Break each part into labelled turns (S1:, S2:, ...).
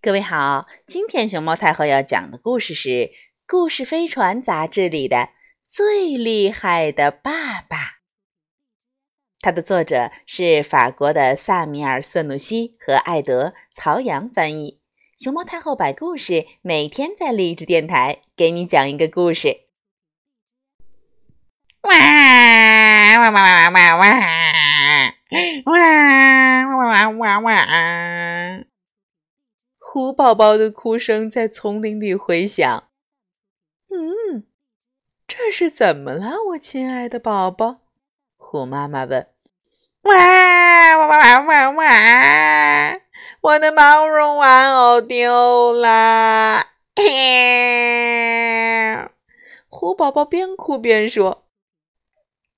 S1: 各位好，今天熊猫太后要讲的故事是《故事飞船》杂志里的《最厉害的爸爸》。它的作者是法国的萨米尔·瑟努西和艾德·曹阳翻译。熊猫太后摆故事，每天在励志电台给你讲一个故事。哇哇哇哇哇哇！哇哇哇哇哇！虎宝宝的哭声在丛林里回响。嗯，这是怎么了，我亲爱的宝宝？虎妈妈问。哇哇哇哇哇！我的毛绒玩偶丢了！虎宝宝边哭边说。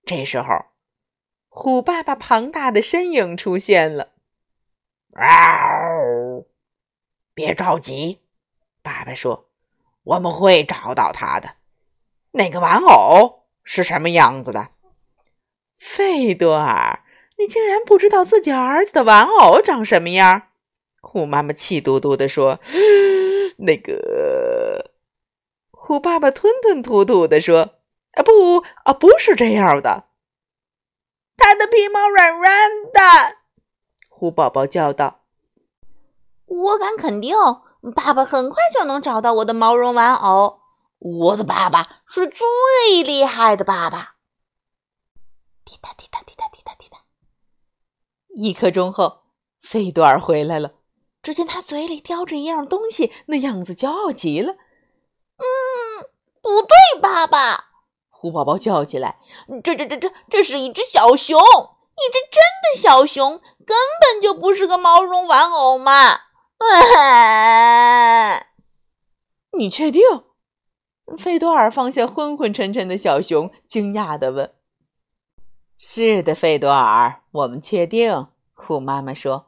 S1: 这时候，虎爸爸庞大的身影出现了。
S2: 嗷！别着急，爸爸说：“我们会找到他的。那个玩偶是什么样子的？”
S1: 费多尔，你竟然不知道自己儿子的玩偶长什么样？虎妈妈气嘟嘟地说：“那个……”虎爸爸吞吞吐吐地说：“啊，不啊，不是这样的。
S3: 他的皮毛软软的。”
S1: 虎宝宝叫道：“
S3: 我敢肯定，爸爸很快就能找到我的毛绒玩偶。我的爸爸是最厉害的爸爸。”
S1: 滴答滴答滴答滴答滴答。一刻钟后，费多尔回来了。只见他嘴里叼着一样东西，那样子骄傲极了。
S3: 嗯，不对，爸爸！
S1: 虎宝宝叫起来：“
S3: 这、这、这、这，这是一只小熊，一只真的小熊，根本就不是个毛绒玩偶嘛！”
S1: 你确定？费多尔放下昏昏沉沉的小熊，惊讶地问：“是的，费多尔，我们确定。”虎妈妈说。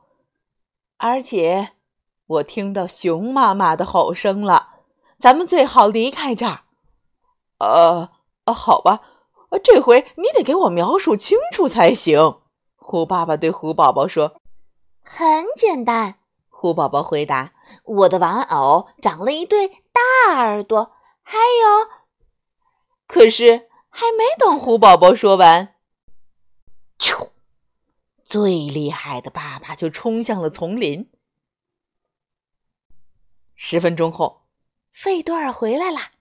S1: 而且，我听到熊妈妈的吼声了。咱们最好离开这儿。呃，好吧，这回你得给我描述清楚才行。虎爸爸对虎宝宝说：“
S3: 很简单。”
S1: 虎宝宝回答：“
S3: 我的玩偶长了一对大耳朵，还有……
S1: 可是还没等虎宝宝说完，啾！”最厉害的爸爸就冲向了丛林。十分钟后，费多尔回来了。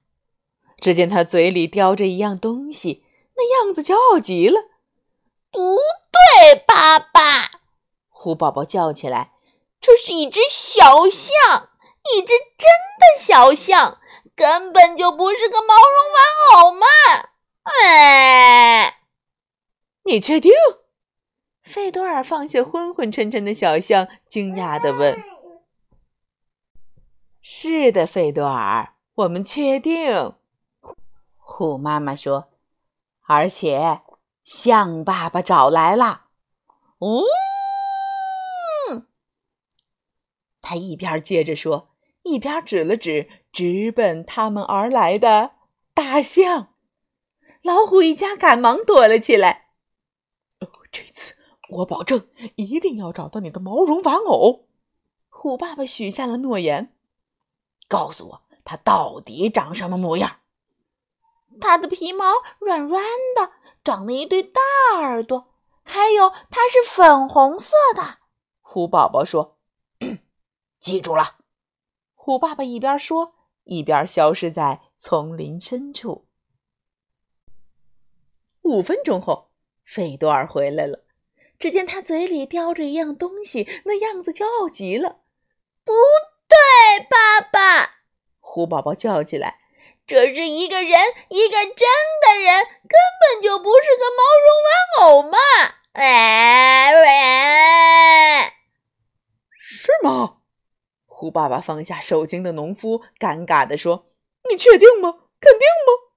S1: 只见他嘴里叼着一样东西，那样子骄傲极了。
S3: 不对，爸爸！
S1: 虎宝宝叫起来：“
S3: 这是一只小象，一只真的小象，根本就不是个毛绒玩偶嘛！”哎，
S1: 你确定？费多尔放下昏昏沉沉的小象，惊讶地问：“是的，费多尔，我们确定。”虎妈妈说：“而且象爸爸找来了。”
S3: 嗯，
S1: 他一边接着说，一边指了指直奔他们而来的大象。老虎一家赶忙躲了起来。哦，这次。我保证一定要找到你的毛绒玩偶。虎爸爸许下了诺言。告诉我，它到底长什么模样？
S3: 它的皮毛软软的，长了一对大耳朵，还有它是粉红色的。
S1: 虎宝宝说：“
S2: 记住了。”
S1: 虎爸爸一边说，一边消失在丛林深处。五分钟后，费多尔回来了。只见他嘴里叼着一样东西，那样子骄傲极了。
S3: 不对，爸爸！
S1: 虎宝宝叫起来：“
S3: 这是一个人，一个真的人，根本就不是个毛绒玩偶嘛！”哎，
S1: 是吗？虎爸爸放下受惊的农夫，尴尬地说：“你确定吗？肯定吗？”“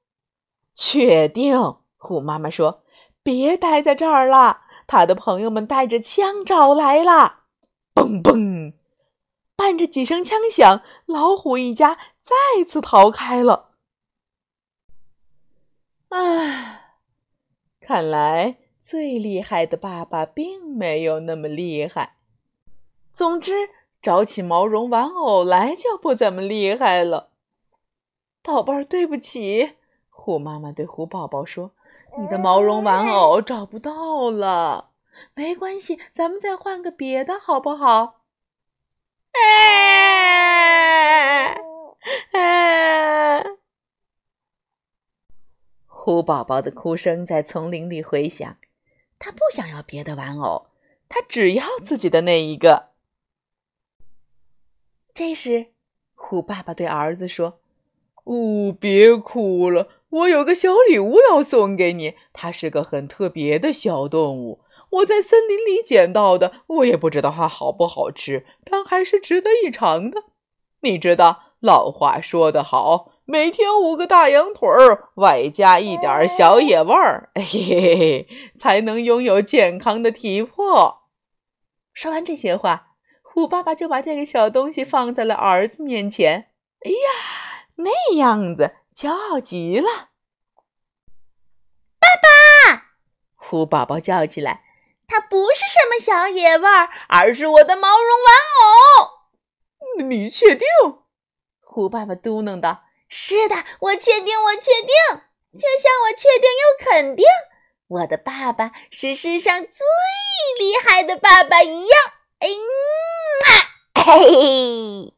S1: 确定。”虎妈妈说：“别待在这儿了。”他的朋友们带着枪找来了，嘣嘣，伴着几声枪响，老虎一家再次逃开了。唉，看来最厉害的爸爸并没有那么厉害。总之，找起毛绒玩偶来就不怎么厉害了。宝贝儿，对不起，虎妈妈对虎宝宝说：“你的毛绒玩偶找不到了。没关系，咱们再换个别的，好不好？” 虎宝宝的哭声在丛林里回响，他不想要别的玩偶，他只要自己的那一个。这时，虎爸爸对儿子说：“哦，别哭了，我有个小礼物要送给你，它是个很特别的小动物，我在森林里捡到的，我也不知道它好不好吃，但还是值得一尝的。你知道，老话说得好。”每天五个大羊腿儿，外加一点小野味儿，嘿嘿嘿，才能拥有健康的体魄。说完这些话，虎爸爸就把这个小东西放在了儿子面前。哎呀，那样子骄傲极了！
S3: 爸爸，
S1: 虎宝宝叫起来：“
S3: 它不是什么小野味儿，而是我的毛绒玩
S1: 偶。”你确定？虎爸爸嘟囔道。
S3: 是的，我确定，我确定，就像我确定又肯定，我的爸爸是世上最厉害的爸爸一样。哎呀，嘿嘿。